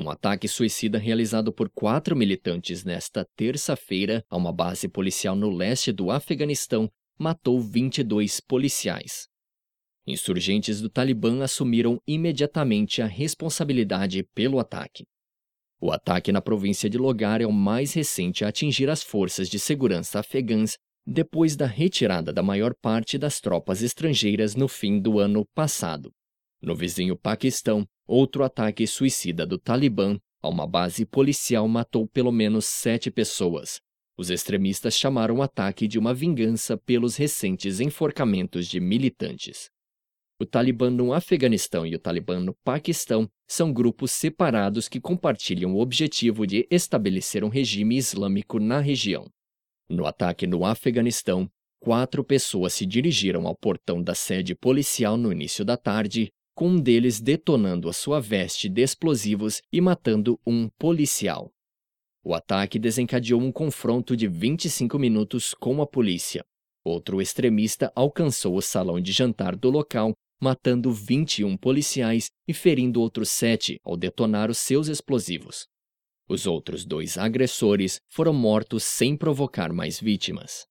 Um ataque suicida realizado por quatro militantes nesta terça-feira a uma base policial no leste do Afeganistão matou 22 policiais. Insurgentes do Talibã assumiram imediatamente a responsabilidade pelo ataque. O ataque na província de Logar é o mais recente a atingir as forças de segurança afegãs depois da retirada da maior parte das tropas estrangeiras no fim do ano passado. No vizinho Paquistão, outro ataque suicida do Talibã a uma base policial matou pelo menos sete pessoas. Os extremistas chamaram o ataque de uma vingança pelos recentes enforcamentos de militantes. O Talibã no Afeganistão e o Talibã no Paquistão são grupos separados que compartilham o objetivo de estabelecer um regime islâmico na região. No ataque no Afeganistão, quatro pessoas se dirigiram ao portão da sede policial no início da tarde, com um deles detonando a sua veste de explosivos e matando um policial. O ataque desencadeou um confronto de 25 minutos com a polícia. Outro extremista alcançou o salão de jantar do local, matando 21 policiais e ferindo outros sete ao detonar os seus explosivos. Os outros dois agressores foram mortos sem provocar mais vítimas.